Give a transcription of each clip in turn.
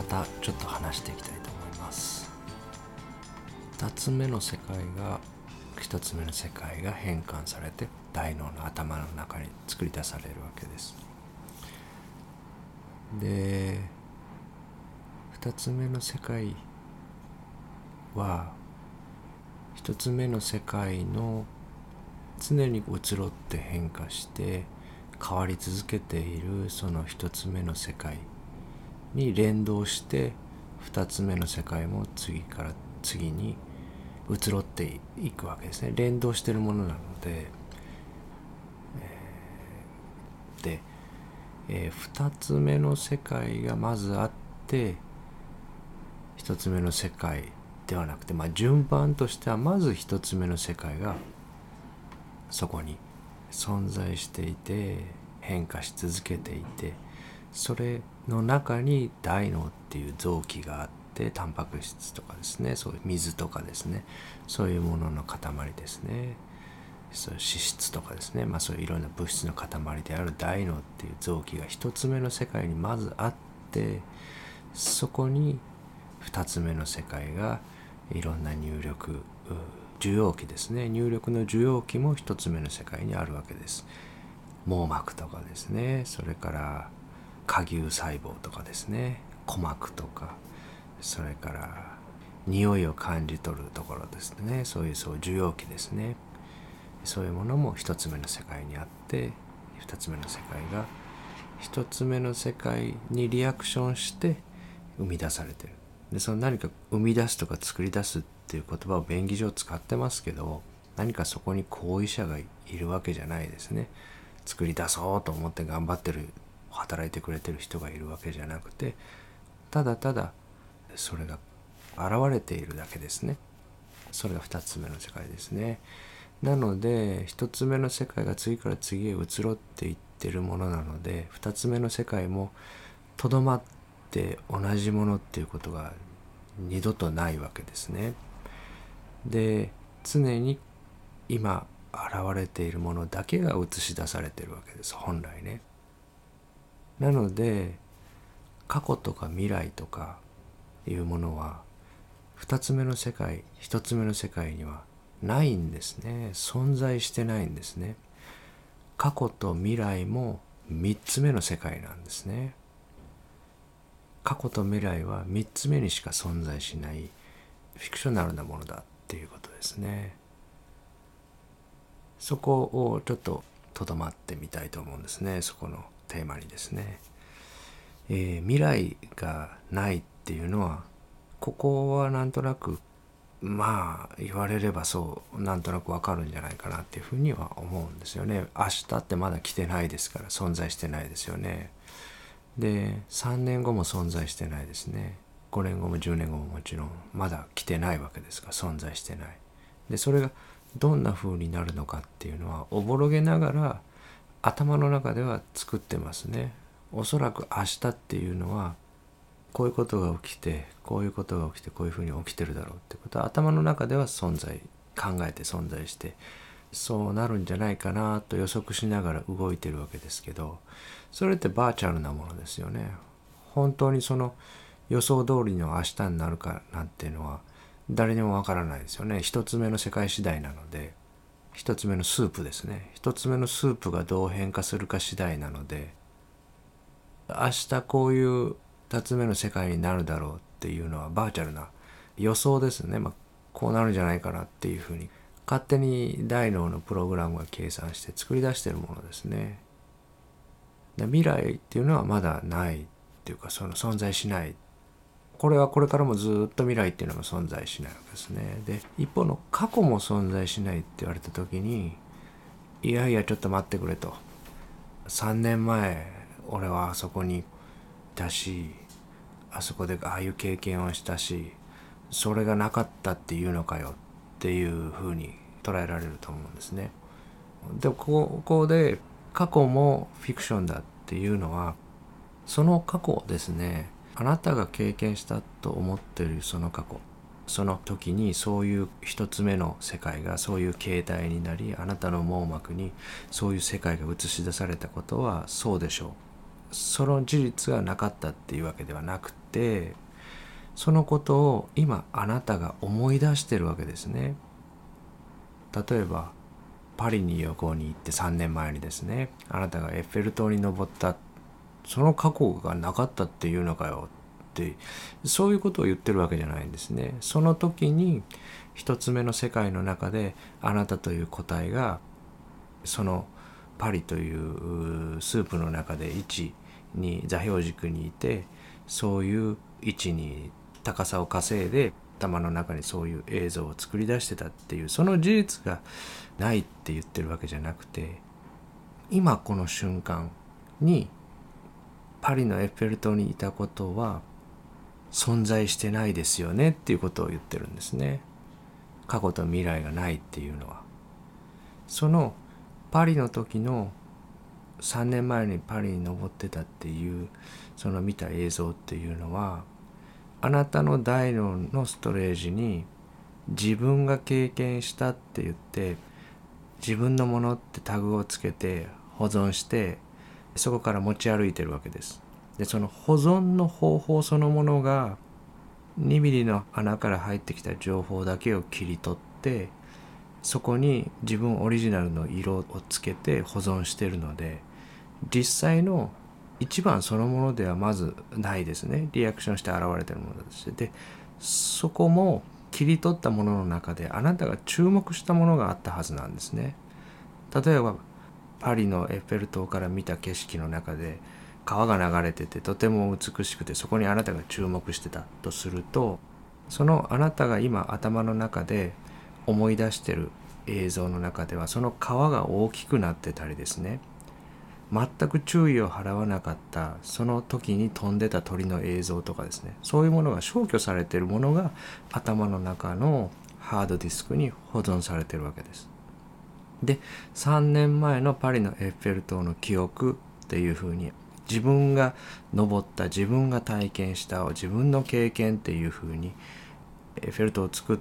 またちょっと話していきたいと思います。2つ目の世界が1つ目の世界が変換されて大脳の頭の中に作り出されるわけです。で2つ目の世界は1つ目の世界の常に移ろって変化して変わり続けているその1つ目の世界に連動して2つ目の世界も次から次に移ろっていくわけですね。連動してるものなので、えー、で、えー、2つ目の世界がまずあって1つ目の世界ではなくて、まあ、順番としてはまず1つ目の世界がそこに存在していて変化し続けていてそれの中に大脳っていう臓器があってタンパク質とかですねそういう水とかですねそういうものの塊ですね。そう脂質とかですね、まあ、そういういろんな物質の塊である大脳っていう臓器が一つ目の世界にまずあってそこに二つ目の世界がいろんな入力受容器ですね。入力の受容器も一つ目の世界にあるわけです。網膜とかですね。それから下牛細胞とかですね。鼓膜とか。それから匂いを感じ取るところですね。そういうそう受容器ですね。そういうものも一つ目の世界にあって二つ目の世界が一つ目の世界にリアクションして生み出されてる。でその何か生み出すとか作り出すっていう言葉を便宜上使ってますけど何かそこに行為者がいるわけじゃないですね。作り出そうと思って頑張ってる働いてくれてる人がいるわけじゃなくてただただそれが現れているだけですね。それが2つ目の世界ですね。なので1つ目の世界が次から次へ移ろっていってるものなので2つ目の世界もとどまって同じものっていうことが二度とないわけですね。で常に今現れているものだけが映し出されてるわけです本来ね。なので過去とか未来とかいうものは2つ目の世界1つ目の世界にはないんですね。存在してないんですね。過去と未来も3つ目の世界なんですね。過去と未来は3つ目にしか存在しないフィクショナルなものだっていうことですね。そこをちょっととどまってみたいと思うんですね。そこのテーマにですね、えー、未来がないっていうのはここはなんとなくまあ言われればそうなんとなくわかるんじゃないかなっていうふうには思うんですよね。明日ってまだ来てないですから存在してないですよね。で3年後も存在してないですね。5年後も10年後ももちろんまだ来てないわけですが存在してない。でそれがどんな風になるのかっていうのはおぼろげながら頭の中では作ってますね。おそらく明日っていうのはこういうことが起きてこういうことが起きてこういうふうに起きてるだろうってこと。は頭の中では存在考えて存在してそうなるんじゃないかなと予測しながら動いてるわけですけどそれってバーチャルなものですよね。本当にその予想通りの明日になるかなんていうのは誰にもわからないですよね。一つ目の世界次第なので。一つ目のスープですね。一つ目のスープがどう変化するか次第なので明日こういう2つ目の世界になるだろうっていうのはバーチャルな予想ですね、まあ、こうなるんじゃないかなっていうふうに。勝手に大脳のプログラムが計算して作り出してるものですね。で未来っていうのはまだないっていうかその存在しないこれはこれからもずっと未来っていうのも存在しないわけですね。で一方の過去も存在しないって言われた時にいやいやちょっと待ってくれと3年前俺はあそこにいたしあそこでああいう経験をしたしそれがなかったっていうのかよっていうふうに捉えられると思うんですね。でここで過去もフィクションだっていうのはその過去ですねあなたが経験したと思ってるその過去その時にそういう一つ目の世界がそういう形態になりあなたの網膜にそういう世界が映し出されたことはそうでしょうその事実がなかったっていうわけではなくてそのことを今あなたが思い出してるわけですね。例えばパリに旅行に行って3年前にですねあなたがエッフェル塔に登ったその過去がなかったっていうのかよってそういうことを言ってるわけじゃないんですね。その時に一つ目の世界の中であなたという個体がそのパリというスープの中で位置に座標軸にいてそういう位置に高さを稼いで頭の中にそういう映像を作り出してたっていうその事実がないって言ってるわけじゃなくて今この瞬間にパリのエッフェル塔にいたことは存在してないですよねっていうことを言ってるんですね。過去と未来がないっていうのは。そのパリの時の3年前にパリに登ってたっていうその見た映像っていうのはあなたの大脳のストレージに自分が経験したって言って自分のものってタグをつけて保存してそこから持ち歩いてるわけです。でその保存の方法そのものが2ミリの穴から入ってきた情報だけを切り取ってそこに自分オリジナルの色をつけて保存してるので実際の一番そのものではまずないですね。リアクションして現れてるものとし。てでそこも切り取ったものの中であなたが注目したものがあったはずなんですね。例えばパリのエッフェル塔から見た景色の中で川が流れててとても美しくてそこにあなたが注目してたとするとそのあなたが今頭の中で思い出してる映像の中ではその川が大きくなってたりですね全く注意を払わなかったその時に飛んでた鳥の映像とかですねそういうものが消去されてるものが頭の中のハードディスクに保存されてるわけです。で3年前のパリのエッフェル塔の記憶っていうふうに自分が登った自分が体験した自分の経験っていうふうにエッフェル塔を作っ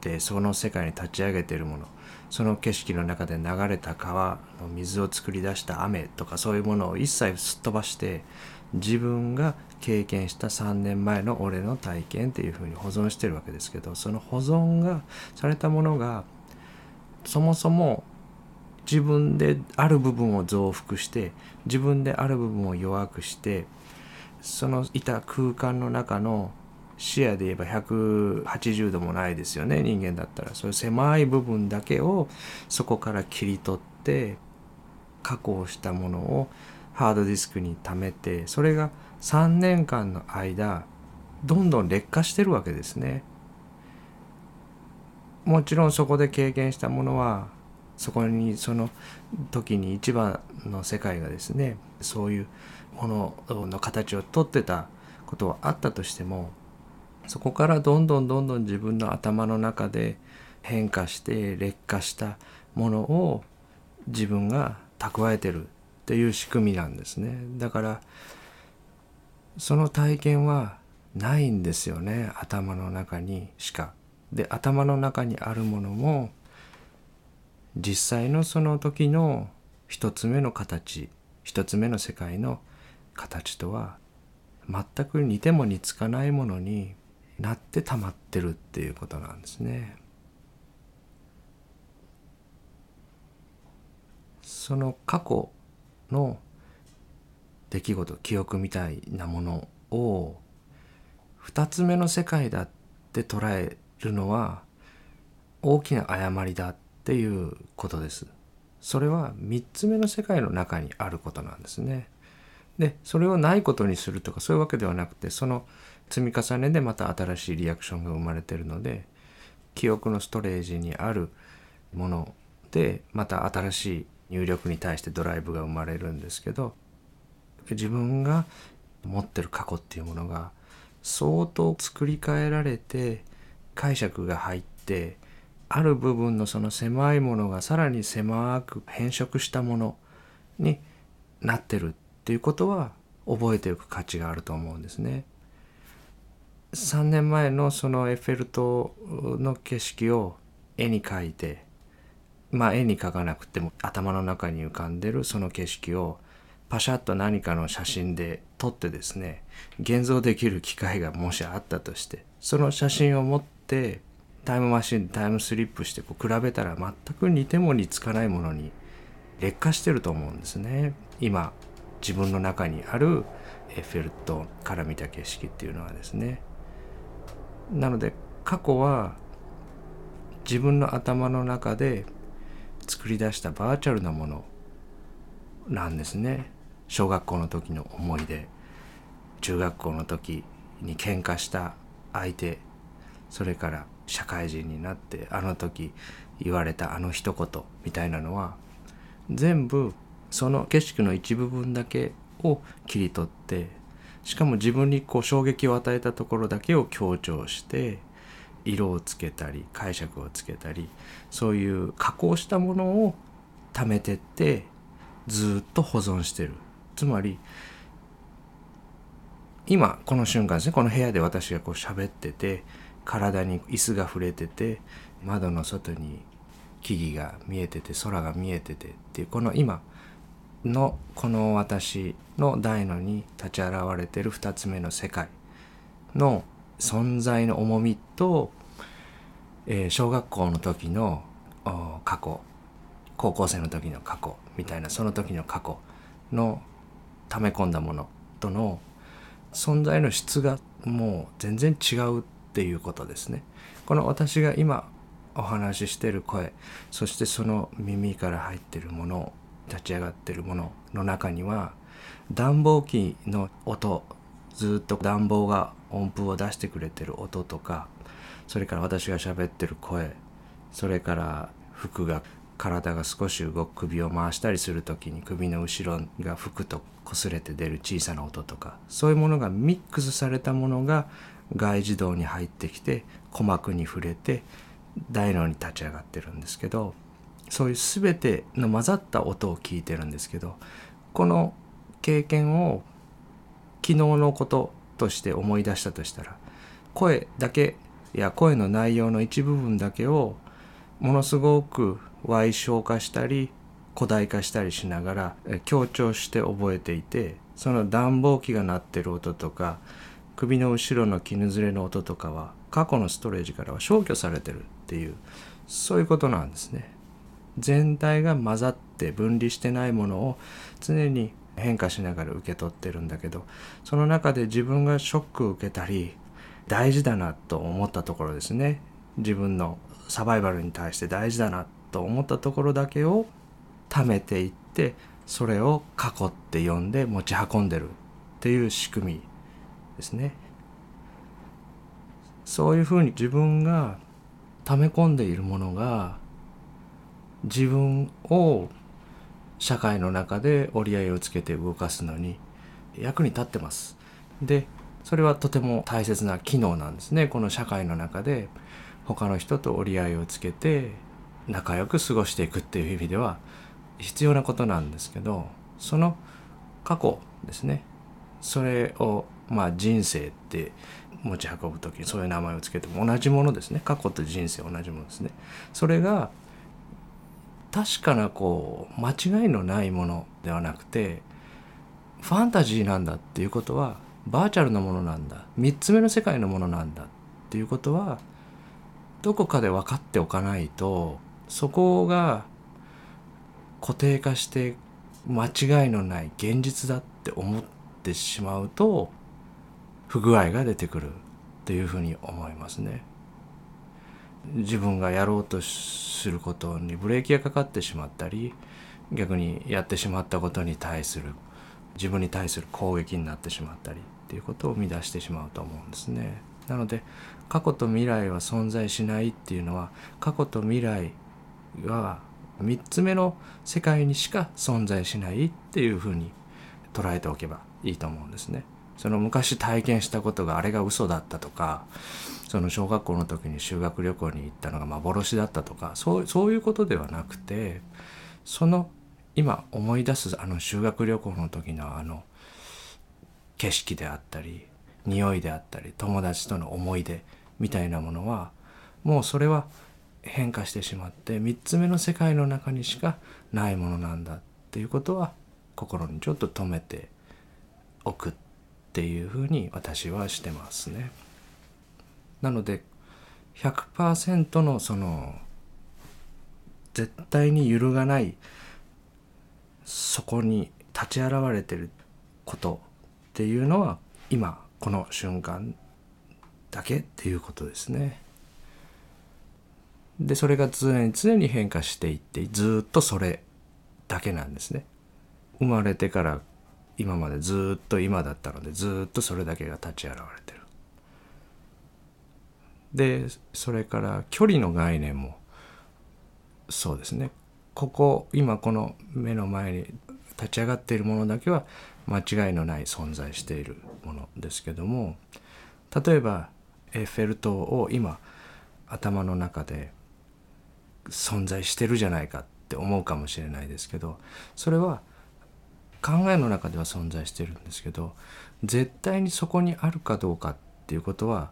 てその世界に立ち上げているものその景色の中で流れた川の水を作り出した雨とかそういうものを一切すっ飛ばして自分が経験した3年前の俺の体験っていうふうに保存してるわけですけどその保存がされたものがそもそも自分である部分を増幅して自分である部分を弱くしてそのいた空間の中の視野で言えば180度もないですよね人間だったらそういう狭い部分だけをそこから切り取って加工したものをハードディスクに貯めてそれが3年間の間どんどん劣化してるわけですね。もちろんそこで経験したものはそこにその時に一番の世界がですねそういうものの形をとってたことはあったとしてもそこからどんどんどんどん自分の頭の中で変化して劣化したものを自分が蓄えてるっていう仕組みなんですねだからその体験はないんですよね頭の中にしか。で頭の中にあるものも実際のその時の一つ目の形一つ目の世界の形とは全く似ても似つかないものになって溜まってるっていうことなんですね。その過去の出来事記憶みたいなものを二つ目の世界だって捉えるのは大きな誤りだっていうことです。それは三つ目の世界の中にあることなんですね。でそれをないことにするとかそういうわけではなくてその積み重ねでまた新しいリアクションが生まれてるので記憶のストレージにあるものでまた新しい入力に対してドライブが生まれるんですけど自分が持ってる過去っていうものが相当作り変えられて解釈が入ってある部分のその狭いものがさらに狭く変色したものになってるっていうことは覚えておく価値があると思うんですね。3年前のそのエッフェル塔の景色を絵に描いてまあ絵に描かなくても頭の中に浮かんでるその景色をパシャッと何かの写真で撮ってですね現像できる機会がもしあったとしてその写真を持ってタイムマシンタイムスリップしてこう比べたら全く似ても似つかないものに劣化してると思うんですね。今自分の中にあるエッフェル塔から見た景色っていうのはですね。なので過去は自分の頭の中で作り出したバーチャルなものなんですね。小学校の時の思い出中学校の時に喧嘩した相手それから社会人になってあの時言われたあの一言みたいなのは全部その景色の一部分だけを切り取ってしかも自分にこう衝撃を与えたところだけを強調して色をつけたり解釈をつけたりそういう加工したものを貯めてってずっと保存してる。つまり今この瞬間ですねこの部屋で私がこう喋ってて体に椅子が触れてて窓の外に木々が見えてて空が見えててっていうこの今のこの私の大のに立ち現れてる2つ目の世界の存在の重みと、えー、小学校の時の過去高校生の時の過去みたいなその時の過去の溜め込んだものとの存在の質がもう全然違うっていうことですね。この私が今お話ししてる声そしてその耳から入ってるもの立ち上がってるものの中には暖房機の音ずっと暖房が音符を出してくれてる音とかそれから私が喋ってる声それから服が体が少し動く首を回したりする時に首の後ろが服と擦れて出る小さな音とかそういうものがミックスされたものが外耳道に入ってきて鼓膜に触れて大脳に立ち上がってるんですけどそういう全ての混ざった音を聞いてるんですけどこの経験を昨日のこととして思い出したとしたら声だけや声の内容の一部分だけをものすごく歪小化したり古代化したりしながら強調して覚えていてその暖房機が鳴ってる音とか首の後ろの絹ずれの音とかは過去のストレージからは消去されてるっていうそういうことなんですね。全体が混ざって分離してないものを常に変化しながら受け取ってるんだけどその中で自分がショックを受けたり大事だなと思ったところですね自分のサバイバルに対して大事だなと思ったところだけを貯めていってそれを過去って呼んで持ち運んでるっていう仕組みですね。そういうふうに自分が溜め込んでいるものが自分を社会の中で折り合いをつけて動かすのに役に立ってます。でそれはとても大切な機能なんですねこの社会の中で他の人と折り合いをつけて仲良く過ごしていくっていう意味では必要なことなんですけどその過去ですねそれをまあ人生って持ち運ぶ時にそういう名前を付けても同じものですね。過去と人生同じものですね。それが確かなこう間違いのないものではなくてファンタジーなんだっていうことはバーチャルなものなんだ。3つ目の世界のものなんだ。っていうことはどこかで分かっておかないとそこが固定化して間違いのない現実だって思ってしまうと不具合が出てくるっていうふうに思いますね。自分がやろうとすることにブレーキがかかってしまったり逆にやってしまったことに対する自分に対する攻撃になってしまったりっていうことを生み出してしまうと思うんですね。なので過去と未来は存在しないっていうのは過去と未来は3つ目の世界にしか存在しないっていうふうに捉えておけばいいと思うんですね。その昔体験したことがあれが嘘だったとかその小学校の時に修学旅行に行ったのが幻だったとかそうそういうことではなくてその今思い出すあの修学旅行の時のあの景色であったり匂いであったり友達との思い出みたいなものはもうそれは変化してしまって3つ目の世界の中にしかないものなんだっていうことは心にちょっと止めておくっっていうふうに私はしてますね。なので100%のその絶対に揺るがないそこに立ち現れてることっていうのは今この瞬間だけっていうことですね。でそれが常に常に変化していってずっとそれだけなんですね。生まれてから今までずっと今だったのでずっとそれだけが立ち現れてる。でそれから距離の概念もそうですねここ今この目の前に立ち上がっているものだけは間違いのない存在しているものですけども例えばエッフェル塔を今頭の中で存在してるじゃないかって思うかもしれないですけどそれは考えの中では存在してるんですけど絶対にそこにあるかどうかっていうことは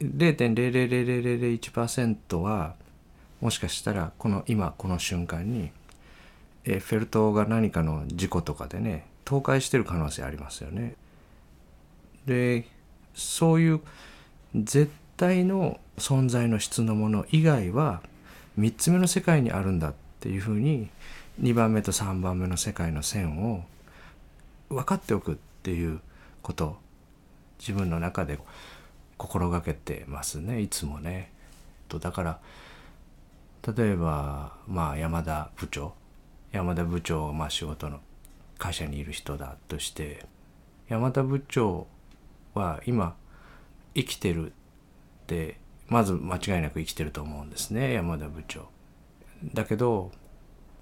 0.00001%はもしかしたらこの今この瞬間にエッフェル塔が何かの事故とかでね倒壊してる可能性ありますよね。でそういう絶対の存在の質のもの以外は3つ目の世界にあるんだっていうふうに2番目と3番目の世界の線を分かっておくっていうこと自分の中で心がけてますねいつもね。とだから例えばまあ山田部長山田部長まあ仕事の会社にいる人だとして山田部長は今生きてるってまず間違いなく生きてると思うんですね山田部長。だけど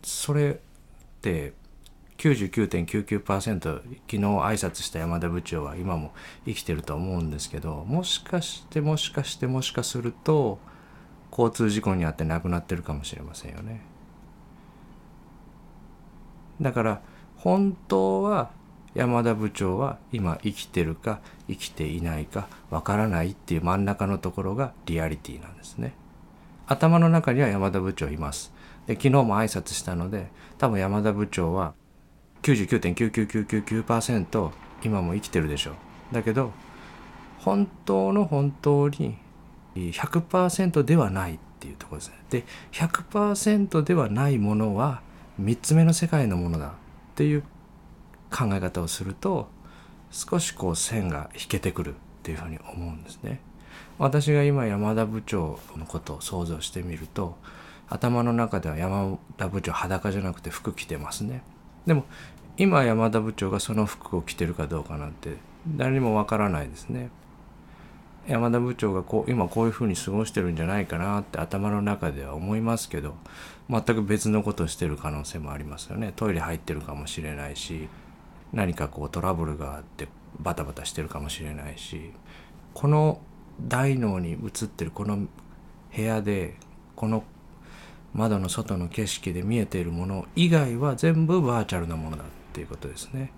それって99.99%昨日挨拶した山田部長は今も生きてると思うんですけどもしかしてもしかしてもしかすると交通事故に遭って亡くなってるかもしれませんよね。だから本当は山田部長は今生きてるか生きていないかわからないっていう真ん中のところがリアリティなんですね。頭の中には山田部長います。で昨日も挨拶したので多分山田部長は99.99999%今も生きてるでしょう。だけど本当の本当に100%ではないっていうところですね。で100%ではないものは3つ目の世界のものだっていう考え方をすると少しこう線が引けてくるっていうふうに思うんですね。私が今山田部長のことを想像してみると頭の中では山田部長裸じゃなくて服着てますね。でも今山田部長がその服を着てるかどうかなんて誰にもわからないですね。山田部長がこう今こういうふうに過ごしてるんじゃないかなって頭の中では思いますけど全く別のことをしてる可能性もありますよねトイレ入ってるかもしれないし何かこうトラブルがあってバタバタしてるかもしれないしこの大脳に映ってるこの部屋でこの窓の外の景色で見えているもの以外は全部バーチャルなものだっていうことですね。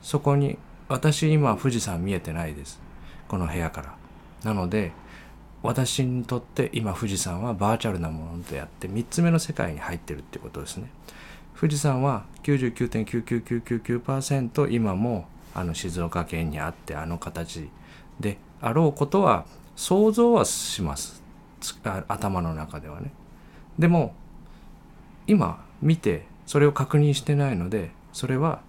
そこに私今富士山見えてないです。この部屋から。なので私にとって今富士山はバーチャルなものであって3つ目の世界に入ってるってことですね。富士山は99.99999%今もあの静岡県にあってあの形であろうことは想像はします頭の中ではね。でも今見てそれを確認してないのでそれは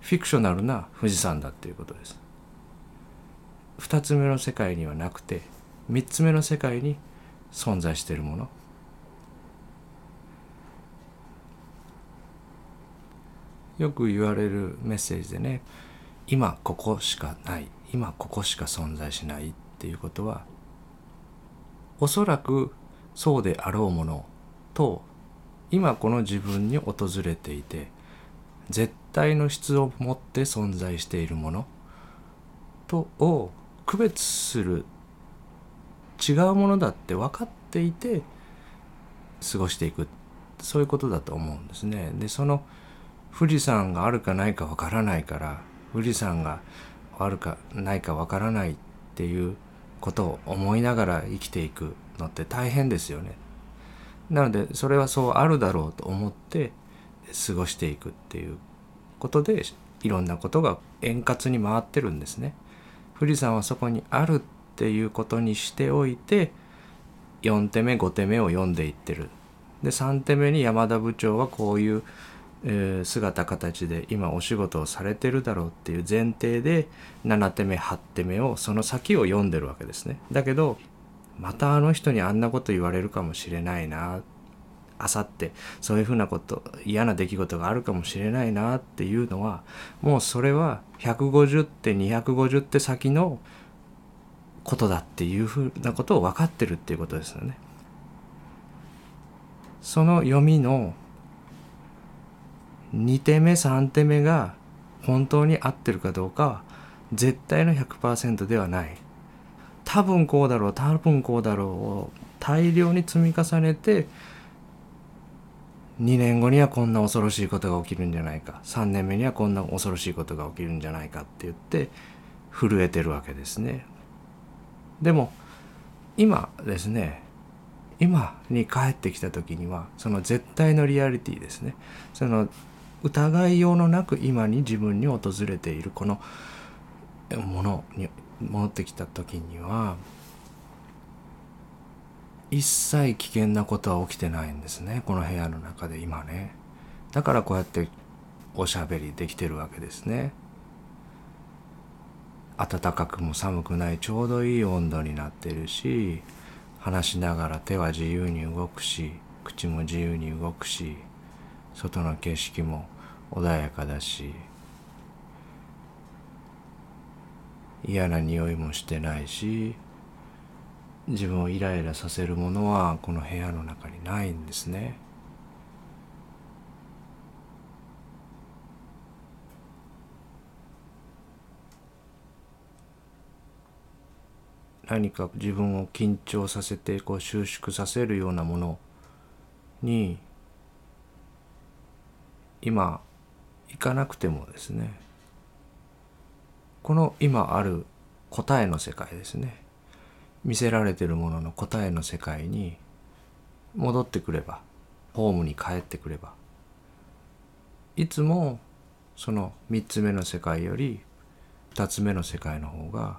フィクショナルな富士山だっていうことです。2つ目の世界にはなくて3つ目の世界に存在しているものよく言われるメッセージでね今ここしかない今ここしか存在しないっていうことはおそらくそうであろうものと今この自分に訪れていて絶対の質を持って存在しているものとを区別する違うものだって分かっていて過ごしていくそういうことだと思うんですね。でその富士山があるかないか分からないから富士山があるかないか分からないっていうことを思いながら生きていくのって大変ですよね。なのでそれはそうあるだろうと思って過ごしていくっていうことでいろんなことが円滑に回ってるんですね。富士山はそこにあるっていうことにしておいて4手目5手目を読んでいってる。で3手目に山田部長はこういう、姿形で今お仕事をされてるだろうっていう前提で7手目8手目をその先を読んでるわけですね。だけどまたあの人にあんなこと言われるかもしれないなあさってそういうふうなこと嫌な出来事があるかもしれないなっていうのはもうそれは150手250手先のことだっていうふうなことを分かってるっていうことですよね。その読みの2手目3手目が本当に合ってるかどうかは絶対の100%ではない。多分こうだろう多分こうだろうを大量に積み重ねて2年後にはこんな恐ろしいことが起きるんじゃないか3年目にはこんな恐ろしいことが起きるんじゃないかって言って震えてるわけですね。でも今ですね今に帰ってきた時にはその絶対のリアリティですねその疑いようのなく今に自分に訪れているこのものに戻ってきた時には一切危険なことは起きてないんですね。この部屋の中で今ね。だからこうやっておしゃべりできてるわけですね。暖かくも寒くないちょうどいい温度になってるし話しながら手は自由に動くし口も自由に動くし外の景色も穏やかだし嫌な匂いもしてないし自分をイライラさせるものはこの部屋の中にないんですね。何か自分を緊張させてこう収縮させるようなものに今行かなくてもですねこの今ある答えの世界ですね見せられてるものの答えの世界に戻ってくればホームに帰ってくればいつもその3つ目の世界より2つ目の世界の方が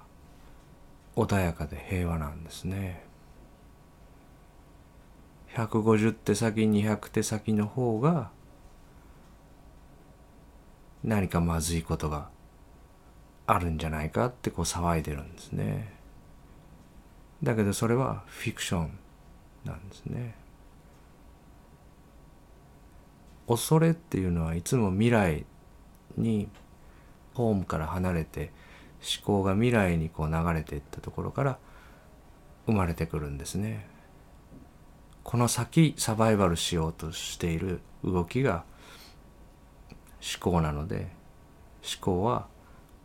穏やかで平和なんですね。150手先200手先の方が何かまずいことがあるんじゃないかってこう騒いでるんですね。だけどそれはフィクションなんですね。恐れっていうのはいつも未来にホームから離れて思考が未来にこう流れていったところから生まれてくるんですね。この先サバイバルしようとしている動きが思考なので思考は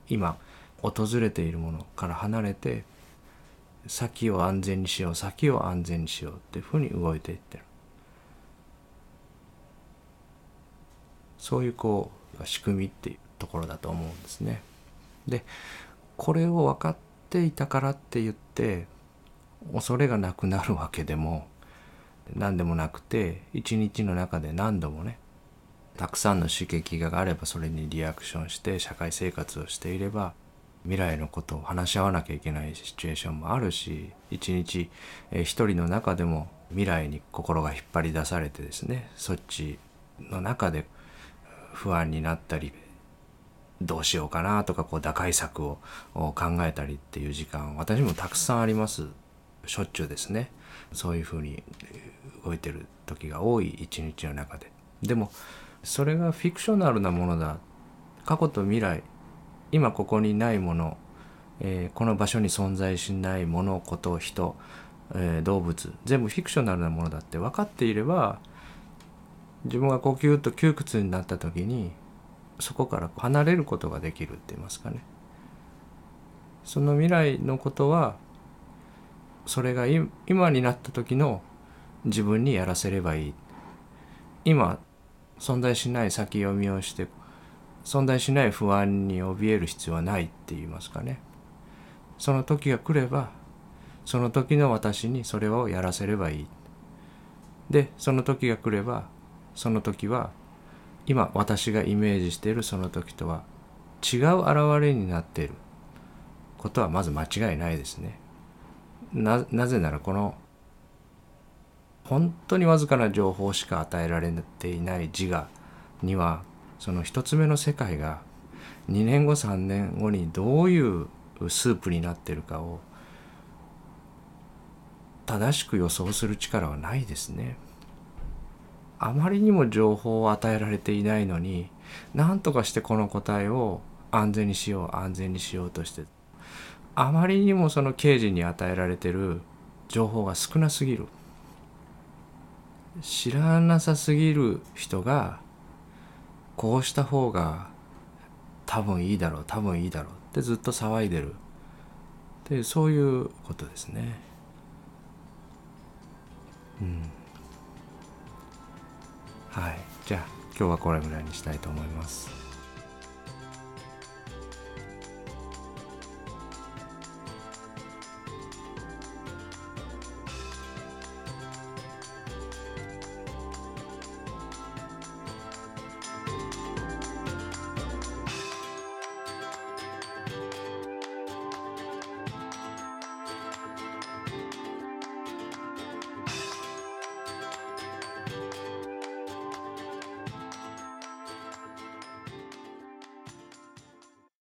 今訪れているものから離れて先を安全にしよう先を安全にしようっていうふうに動いていってるそういうこう仕組みっていうところだと思うんですね。でこれを分かっていたからって言って恐れがなくなるわけでも何でもなくて一日の中で何度もねたくさんの刺激があればそれにリアクションして社会生活をしていれば未来のことを話し合わなきゃいけないシチュエーションもあるし一日、え一人の中でも未来に心が引っ張り出されてですねそっちの中で不安になったりどうしようかなとかこう打開策を考えたりっていう時間私もたくさんあります。しょっちゅうですね。そういうふうに動いてる時が多い一日の中で。でもそれがフィクショナルなものだ。過去と未来。今ここにないもの、えー、この場所に存在しないものこと人、えー、動物。全部フィクショナルなものだって。分かっていれば自分が呼吸と窮屈になった時にそこから離れることができるって言いますかね。その未来のことはそれが今になった時の自分にやらせればいい。今存在しない先読みをして存在しない不安に怯える必要はないって言いますかね。その時が来ればその時の私にそれをやらせればいい。でその時が来ればその時は今私がイメージしているその時とは違う現れになっている。ことはまず間違いないですね。なぜならこの本当にわずかな情報しか与えられていない自我にはその一つ目の世界が2年後3年後にどういうスープになってるかを正しく予想する力はないですね。あまりにも情報を与えられていないのに何とかしてこの答えを安全にしよう安全にしようとしてあまりにもその刑事に与えられてる情報が少なすぎる知らなさすぎる人がこうした方が多分いいだろう多分いいだろうってずっと騒いでる。でそういうことですね。うん。はい。じゃあ今日はこれぐらいにしたいと思います。